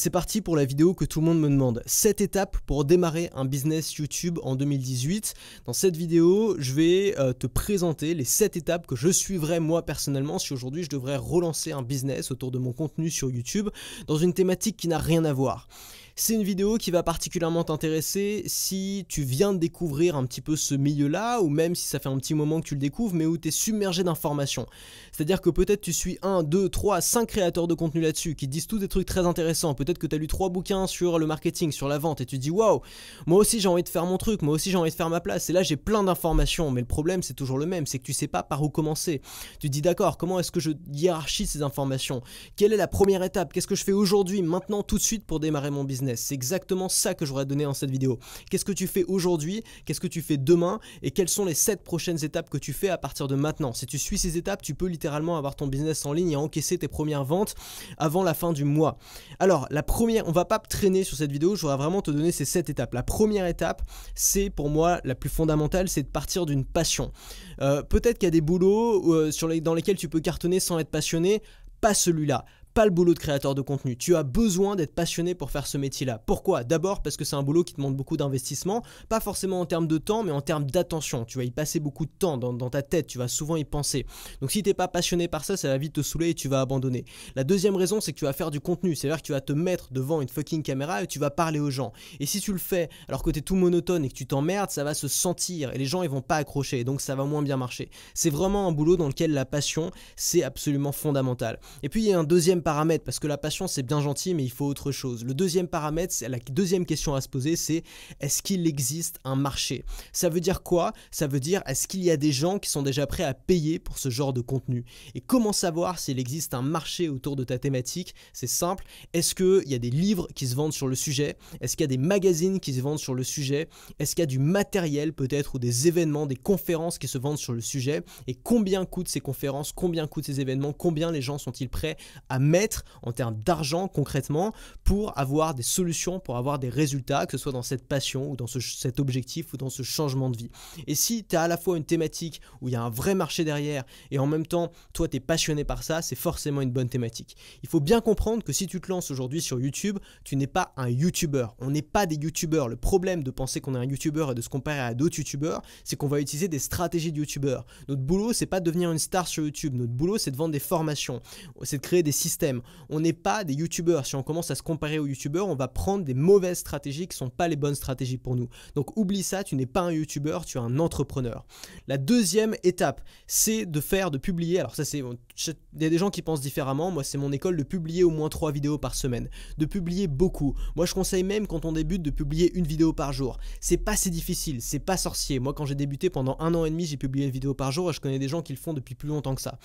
C'est parti pour la vidéo que tout le monde me demande. 7 étapes pour démarrer un business YouTube en 2018. Dans cette vidéo, je vais euh, te présenter les 7 étapes que je suivrai moi personnellement si aujourd'hui je devrais relancer un business autour de mon contenu sur YouTube dans une thématique qui n'a rien à voir. C'est une vidéo qui va particulièrement t'intéresser si tu viens de découvrir un petit peu ce milieu-là, ou même si ça fait un petit moment que tu le découvres, mais où tu es submergé d'informations. C'est-à-dire que peut-être tu suis 1, 2, 3, 5 créateurs de contenu là-dessus qui disent tous des trucs très intéressants. Peut-être que tu as lu 3 bouquins sur le marketing, sur la vente, et tu dis waouh, moi aussi j'ai envie de faire mon truc, moi aussi j'ai envie de faire ma place. Et là j'ai plein d'informations, mais le problème c'est toujours le même, c'est que tu sais pas par où commencer. Tu dis d'accord, comment est-ce que je hiérarchise ces informations? Quelle est la première étape? Qu'est-ce que je fais aujourd'hui, maintenant, tout de suite pour démarrer mon business? C'est exactement ça que j'aurais donné dans cette vidéo. Qu'est-ce que tu fais aujourd'hui? Qu'est-ce que tu fais demain? Et quelles sont les 7 prochaines étapes que tu fais à partir de maintenant? Si tu suis ces étapes, tu peux littéralement avoir ton business en ligne et encaisser tes premières ventes avant la fin du mois. Alors, la première, on va pas traîner sur cette vidéo, je voudrais vraiment te donner ces 7 étapes. La première étape, c'est pour moi la plus fondamentale, c'est de partir d'une passion. Euh, peut-être qu'il y a des boulots euh, dans lesquels tu peux cartonner sans être passionné, pas celui-là pas le boulot de créateur de contenu. Tu as besoin d'être passionné pour faire ce métier-là. Pourquoi? D'abord parce que c'est un boulot qui demande beaucoup d'investissement, pas forcément en termes de temps, mais en termes d'attention. Tu vas y passer beaucoup de temps dans, ta tête, tu vas souvent y penser. Donc si tu n'es pas passionné par ça, ça va vite te saouler et tu vas abandonner. La deuxième raison, c'est que tu vas faire du contenu. C'est-à-dire que tu vas te mettre devant une fucking caméra et tu vas parler aux gens. Et si tu le fais alors que tu es tout monotone et que tu t'emmerdes, ça va se sentir et les gens ils vont pas accrocher. Donc ça va moins bien marcher. C'est vraiment un boulot dans lequel la passion, c'est absolument fondamental. Et puis il y a un deuxième paramètre, parce que la passion c'est bien gentil, mais il faut autre chose. Le deuxième paramètre, la deuxième question à se poser, c'est est-ce qu'il existe un marché? Ça veut dire quoi? Ça veut dire est-ce qu'il y a des gens qui sont déjà prêts à payer pour ce genre de contenu? Et comment savoir s'il existe un marché autour de ta thématique? C'est simple. Est-ce qu'il y a des livres qui se vendent sur le sujet? Est-ce qu'il y a des magazines qui se vendent sur le sujet? Est-ce qu'il y a du matériel peut-être ou des événements, des conférences qui se vendent sur le sujet? Et combien coûtent ces conférences? Combien coûtent ces événements? Combien les gens sont-ils prêts à mettre en termes d'argent concrètement pour avoir des solutions, pour avoir des résultats, que ce soit dans cette passion ou dans cet objectif ou dans ce changement de vie. Et si tu as à la fois une thématique où il y a un vrai marché derrière et en même temps toi tu es passionné par ça, c'est forcément une bonne thématique. Il faut bien comprendre que si tu te lances aujourd'hui sur YouTube, tu n'es pas un YouTuber. On n'est pas des YouTubers. Le problème de penser qu'on est un YouTuber et de se comparer à d'autres YouTubers, c'est qu'on va utiliser des stratégies de YouTubers. Notre boulot, c'est pas de devenir une star sur YouTube. Notre boulot, c'est de vendre des formations, c'est de créer des systèmes on n'est pas des youtubeurs. Si on commence à se comparer aux youtubeurs, on va prendre des mauvaises stratégies qui ne sont pas les bonnes stratégies pour nous. Donc oublie ça, tu n'es pas un youtubeur, tu es un entrepreneur. La deuxième étape, c'est de faire, de publier. Alors ça c'est, il y a des gens qui pensent différemment. Moi c'est mon école de publier au moins trois vidéos par semaine, de publier beaucoup. Moi je conseille même quand on débute de publier une vidéo par jour. C'est pas si difficile, c'est pas sorcier. Moi quand j'ai débuté pendant un an et demi, j'ai publié une vidéo par jour et je connais des gens qui le font depuis plus longtemps que ça.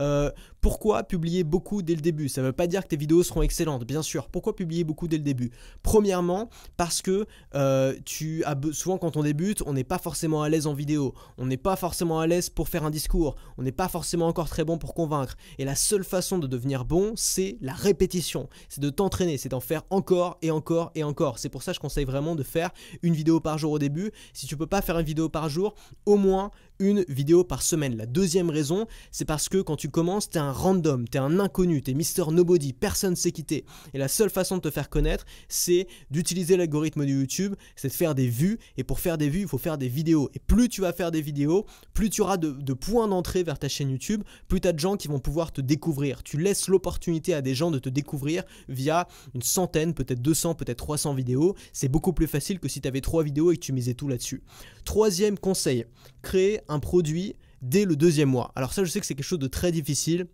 Euh, pourquoi publier beaucoup dès le début? Ça ne veut pas dire que tes vidéos seront excellentes, bien sûr. Pourquoi publier beaucoup dès le début? Premièrement, parce que euh, tu as souvent quand on débute, on n'est pas forcément à l'aise en vidéo, on n'est pas forcément à l'aise pour faire un discours, on n'est pas forcément encore très bon pour convaincre. Et la seule façon de devenir bon, c'est la répétition, c'est de t'entraîner, c'est d'en faire encore et encore et encore. C'est pour ça que je conseille vraiment de faire une vidéo par jour au début. Si tu peux pas faire une vidéo par jour, au moins une vidéo par semaine. La deuxième raison, c'est parce que quand tu commences, tu es un random, tu es un inconnu, tu es Mister Nobody, personne sait quitter. Et la seule façon de te faire connaître, c'est d'utiliser l'algorithme de YouTube, c'est de faire des vues. Et pour faire des vues, il faut faire des vidéos. Et plus tu vas faire des vidéos, plus tu auras de, points d'entrée vers ta chaîne YouTube, plus tu as de gens qui vont pouvoir te découvrir. Tu laisses l'opportunité à des gens de te découvrir via une centaine, peut-être 200, peut-être 300 vidéos. C'est beaucoup plus facile que si tu avais trois vidéos et que tu misais tout là-dessus. Troisième conseil, créer un produit dès le deuxième mois. Alors ça, je sais que c'est quelque chose de très difficile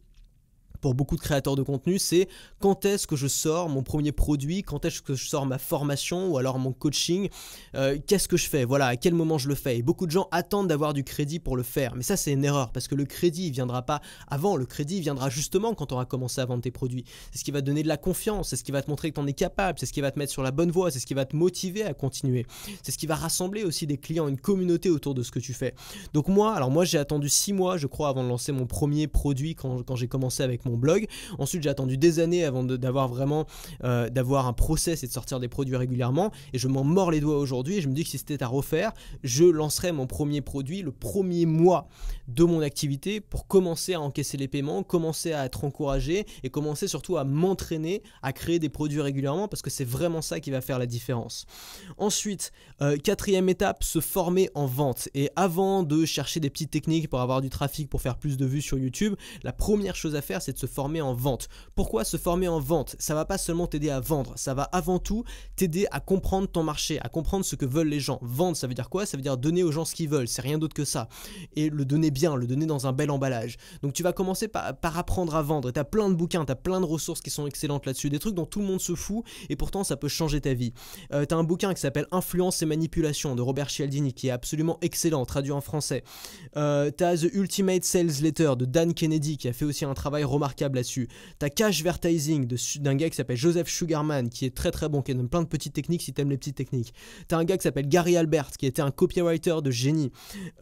pour beaucoup de créateurs de contenu, c'est quand est-ce que je sors mon premier produit, quand est-ce que je sors ma formation ou alors mon coaching, euh, qu'est-ce que je fais, voilà, à quel moment je le fais. Et beaucoup de gens attendent d'avoir du crédit pour le faire, mais ça c'est une erreur parce que le crédit ne viendra pas avant, le crédit viendra justement quand on aura commencé à vendre tes produits. C'est ce qui va te donner de la confiance, c'est ce qui va te montrer que tu en es capable, c'est ce qui va te mettre sur la bonne voie, c'est ce qui va te motiver à continuer, c'est ce qui va rassembler aussi des clients, une communauté autour de ce que tu fais. Donc moi, alors moi j'ai attendu 6 mois je crois avant de lancer mon premier produit quand j'ai commencé avec mon blog. Ensuite, j'ai attendu des années avant d'avoir vraiment euh, d'avoir un process et de sortir des produits régulièrement. Et je m'en mords les doigts aujourd'hui. Je me dis que si c'était à refaire, je lancerais mon premier produit le premier mois de mon activité pour commencer à encaisser les paiements, commencer à être encouragé et commencer surtout à m'entraîner à créer des produits régulièrement parce que c'est vraiment ça qui va faire la différence. Ensuite, euh, quatrième étape, se former en vente. Et avant de chercher des petites techniques pour avoir du trafic, pour faire plus de vues sur YouTube, la première chose à faire, c'est de se former en vente. Pourquoi se former en vente? Ça va pas seulement t'aider à vendre, ça va avant tout t'aider à comprendre ton marché, à comprendre ce que veulent les gens. Vendre, ça veut dire quoi? Ça veut dire donner aux gens ce qu'ils veulent, c'est rien d'autre que ça. Et le donner bien, le donner dans un bel emballage. Donc tu vas commencer par, apprendre à vendre. Tu as plein de bouquins, tu as plein de ressources qui sont excellentes là-dessus, des trucs dont tout le monde se fout et pourtant ça peut changer ta vie. Euh, tu as un bouquin qui s'appelle Influence et manipulation de Robert Cialdini qui est absolument excellent, traduit en français. Euh, tu as The Ultimate Sales Letter de Dan Kennedy qui a fait aussi un travail remarquable là-dessus. Tu as Cash Vertising d'un gars qui s'appelle Joseph Sugarman qui est très très bon, qui donne plein de petites techniques si t'aimes les petites techniques. Tu as un gars qui s'appelle Gary Albert qui était un copywriter de génie.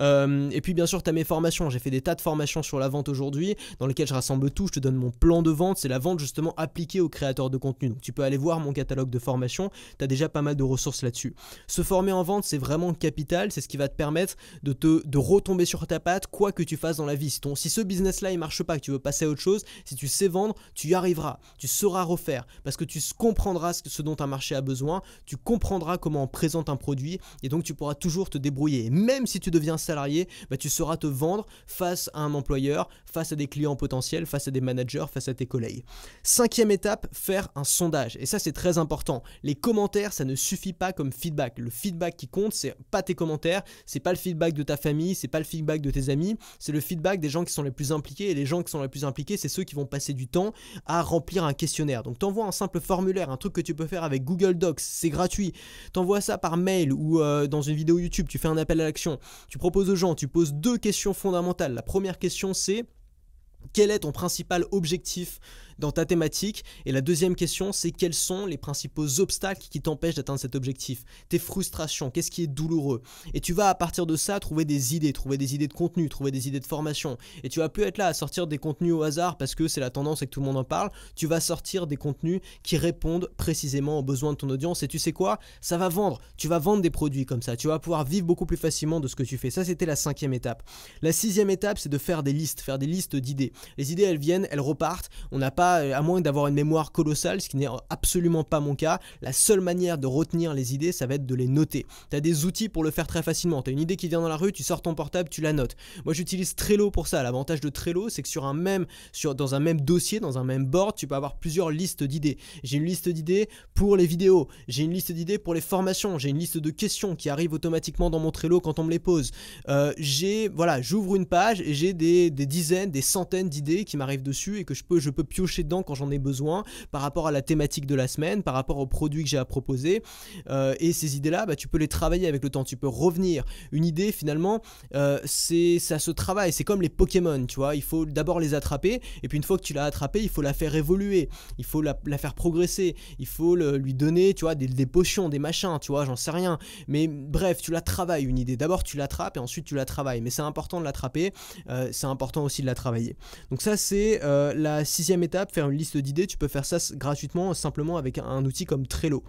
Euh, et puis bien sûr, tu as mes formations. J'ai fait des tas de formations sur la vente aujourd'hui dans lesquelles je rassemble tout. Je te donne mon plan de vente. C'est la vente justement appliquée aux créateurs de contenu. Donc tu peux aller voir mon catalogue de formation. Tu as déjà pas mal de ressources là-dessus. Se former en vente, c'est vraiment capital. C'est ce qui va te permettre de, te, de retomber sur ta patte, quoi que tu fasses dans la vie. Si, ton, si ce business-là il marche pas, que tu veux passer à autre chose, si tu sais vendre, tu y arriveras. Tu sauras refaire parce que tu comprendras ce dont un marché a besoin. Tu comprendras comment on présente un produit et donc tu pourras toujours te débrouiller. même si tu deviens salarié, bah, tu sauras te vendre face à un employeur, face à des clients potentiels, face à des managers, face à tes collègues. Cinquième étape, faire un sondage. Et ça, c'est très important. Les commentaires, ça ne suffit pas comme feedback. Le feedback qui compte, c'est pas tes commentaires, c'est pas le feedback de ta famille, c'est pas le feedback de tes amis, c'est le feedback des gens qui sont les plus impliqués. Et les gens qui sont les plus impliqués, c'est ceux qui vont passer du temps à remplir un questionnaire. Donc, t'envoies un simple formulaire, un truc que tu peux faire avec Google Docs, c'est gratuit. T'envoies ça par mail ou euh, dans une vidéo YouTube, tu fais un appel à l'action. Tu proposes aux gens, tu poses deux questions fondamentales. La première question, c'est quel est ton principal objectif dans ta thématique Et la deuxième question, c'est quels sont les principaux obstacles qui t'empêchent d'atteindre cet objectif? Tes frustrations, qu'est-ce qui est douloureux? Et tu vas à partir de ça trouver des idées, trouver des idées de contenu, trouver des idées de formation. Et tu vas plus être là à sortir des contenus au hasard parce que c'est la tendance et que tout le monde en parle. Tu vas sortir des contenus qui répondent précisément aux besoins de ton audience. Et tu sais quoi? Ça va vendre. Tu vas vendre des produits comme ça. Tu vas pouvoir vivre beaucoup plus facilement de ce que tu fais. Ça, c'était la cinquième étape. La sixième étape, c'est de faire des listes, faire des listes d'idées. Les idées, elles viennent, elles repartent. On n'a pas euh, à moins d'avoir une mémoire colossale, ce qui n'est absolument pas mon cas, la seule manière de retenir les idées, ça va être de les noter. Tu as des outils pour le faire très facilement. Tu as une idée qui vient dans la rue, tu sors ton portable, tu la notes. Moi, j'utilise Trello pour ça. L'avantage de Trello, c'est que sur un même, sur, dans un même dossier, dans un même board, tu peux avoir plusieurs listes d'idées. J'ai une liste d'idées pour les vidéos, j'ai une liste d'idées pour les formations, j'ai une liste de questions qui arrivent automatiquement dans mon Trello quand on me les pose. Euh, j'ai, voilà, j'ouvre une page et j'ai des, des dizaines, des centaines d'idées qui m'arrivent dessus et que je peux, je peux piocher dedans quand j'en ai besoin, par rapport à la thématique de la semaine, par rapport aux produits que j'ai à proposer. Euh, et ces idées-là, bah, tu peux les travailler avec le temps, tu peux revenir. Une idée, finalement, euh, c'est ça se travaille, c'est comme les Pokémon, tu vois. Il faut d'abord les attraper, et puis une fois que tu l'as attrapé, il faut la faire évoluer, il faut la, faire progresser, il faut lui donner, tu vois, des, potions, des machins, tu vois, j'en sais rien. Mais bref, tu la travailles, une idée. D'abord, tu l'attrapes, et ensuite, tu la travailles. Mais c'est important de l'attraper, euh, c'est important aussi de la travailler. Donc ça, c'est la sixième étape, faire une liste d'idées, tu peux faire ça gratuitement simplement avec un, outil comme Trello.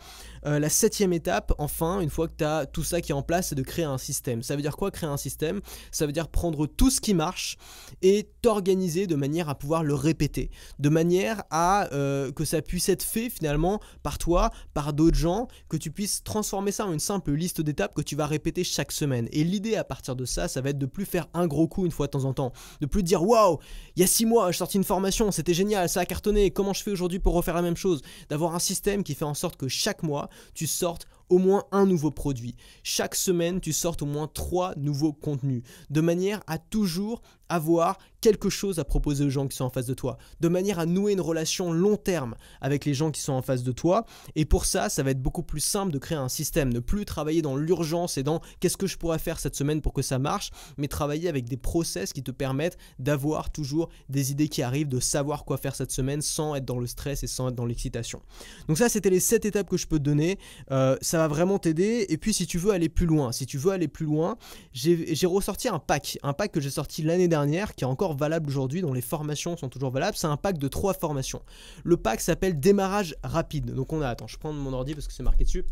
Euh, la septième étape, enfin, une fois que tu as tout ça qui est en place, c'est de créer un système. Ça veut dire quoi créer un système? Ça veut dire prendre tout ce qui marche et t'organiser de manière à pouvoir le répéter, de manière à euh, que ça puisse être fait finalement par toi, par d'autres gens, que tu puisses transformer ça en une simple liste d'étapes que tu vas répéter chaque semaine. Et l'idée à partir de ça, ça va être de plus faire un gros coup une fois de temps en temps, de plus dire waouh, il y a six mois, j'ai sorti une formation, c'était génial, ça a cartonné, comment je fais aujourd'hui pour refaire la même chose, d'avoir un système qui fait en sorte que chaque mois, tu sortes au moins un nouveau produit. Chaque semaine, tu sortes au moins trois nouveaux contenus, de manière à toujours avoir quelque chose à proposer aux gens qui sont en face de toi, de manière à nouer une relation long terme avec les gens qui sont en face de toi. Et pour ça, ça va être beaucoup plus simple de créer un système, ne plus travailler dans l'urgence et dans qu'est-ce que je pourrais faire cette semaine pour que ça marche, mais travailler avec des process qui te permettent d'avoir toujours des idées qui arrivent, de savoir quoi faire cette semaine sans être dans le stress et sans être dans l'excitation. Donc ça, c'était les 7 étapes que je peux te donner. Euh, va vraiment t'aider. Et puis si tu veux aller plus loin, si tu veux aller plus loin, j'ai ressorti un pack, un pack que j'ai sorti l'année dernière, qui est encore valable aujourd'hui, dont les formations sont toujours valables. C'est un pack de trois formations. Le pack s'appelle démarrage rapide. Donc on a, attends, je prends mon ordi parce que c'est marqué dessus.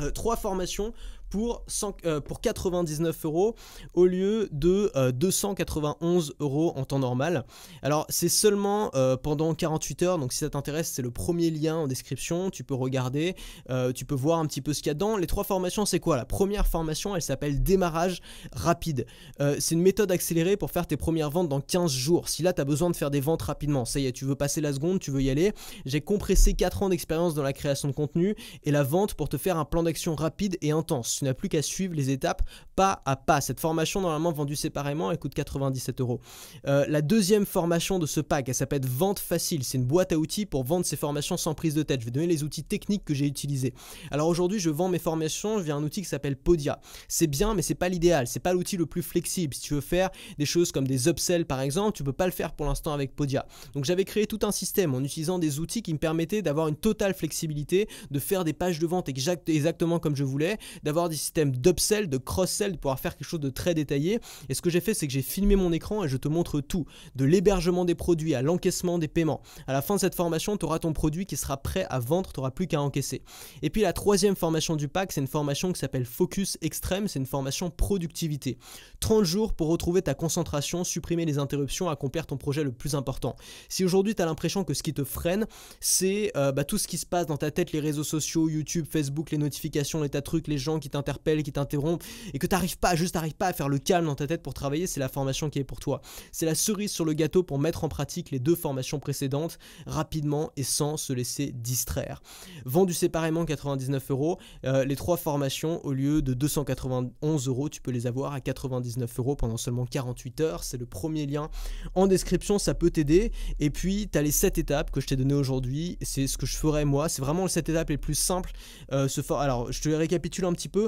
Euh, trois formations pour, euh, pour 99 euros au lieu de 291 euh, euros en temps normal. Alors c'est seulement pendant 48 heures, donc si ça t'intéresse c'est le premier lien en description, tu peux regarder, tu peux voir un petit peu ce qu'il y a dedans. Les trois formations c'est quoi? La première formation elle s'appelle démarrage rapide. c'est une méthode accélérée pour faire tes premières ventes dans 15 jours. Si là tu as besoin de faire des ventes rapidement, ça y est, tu veux passer la seconde, tu veux y aller. J'ai compressé 4 ans d'expérience dans la création de contenu et la vente pour te faire un plan d'action rapide et intense. Tu n'as plus qu'à suivre les étapes pas à pas. Cette formation, normalement vendue séparément, elle coûte 97 euros. Euh, la deuxième formation de ce pack, elle s'appelle Vente Facile. C'est une boîte à outils pour vendre ces formations sans prise de tête. Je vais donner les outils techniques que j'ai utilisés. Alors aujourd'hui, je vends mes formations via un outil qui s'appelle Podia. C'est bien, mais c'est pas l'idéal. C'est pas l'outil le plus flexible. Si tu veux faire des choses comme des upsells par exemple, tu peux pas le faire pour l'instant avec Podia. Donc j'avais créé tout un système en utilisant des outils qui me permettaient d'avoir une totale flexibilité, de faire des pages de vente exactement comme je voulais, d'avoir des systèmes d'upsell, de cross-sell, de pouvoir faire quelque chose de très détaillé. Et ce que j'ai fait, c'est que j'ai filmé mon écran et je te montre tout, de l'hébergement des produits à l'encaissement des paiements. À la fin de cette formation, tu auras ton produit qui sera prêt à vendre, tu n'auras plus qu'à encaisser. Et puis la troisième formation du pack, c'est une formation qui s'appelle Focus Extreme, c'est une formation productivité. 30 jours pour retrouver ta concentration, supprimer les interruptions, accomplir ton projet le plus important. Si aujourd'hui tu as l'impression que ce qui te freine, c'est euh, bah, tout ce qui se passe dans ta tête, les réseaux sociaux, YouTube, Facebook, les notifications, les tas de trucs, les gens qui qui t'interrompent, et que tu n'arrives pas, juste t'arrives pas à faire le calme dans ta tête pour travailler, c'est la formation qui est pour toi. C'est la cerise sur le gâteau pour mettre en pratique les deux formations précédentes rapidement et sans se laisser distraire. Vendu séparément 99 euros, euh, les trois formations au lieu de 291 euros, tu peux les avoir à 99 euros pendant seulement 48 heures. C'est le premier lien en description, ça peut t'aider. Et puis, tu as les 7 étapes que je t'ai donné aujourd'hui. C'est ce que je ferai moi. C'est vraiment les 7 étapes les plus simples. Euh, Alors, je te les récapitule un petit peu.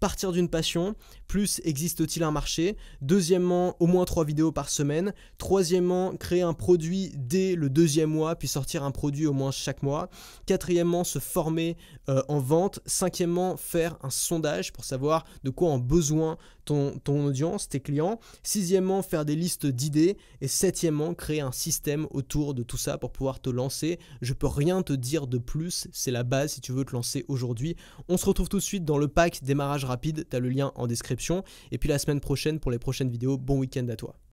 Partir d'une passion, plus existe-t-il un marché? Deuxièmement, au moins 3 vidéos par semaine. Troisièmement, créer un produit dès le deuxième mois, puis sortir un produit au moins chaque mois. Quatrièmement, se former euh, en vente. Cinquièmement, faire un sondage pour savoir de quoi ont besoin ton, ton audience, tes clients. Sixièmement, faire des listes d'idées. Et septièmement, créer un système autour de tout ça pour pouvoir te lancer. Je peux rien te dire de plus, c'est la base si tu veux te lancer aujourd'hui. On se retrouve tout de suite dans le pack démarrage rapide, tu as le lien en description. Et puis la semaine prochaine pour les prochaines vidéos, bon week-end à toi.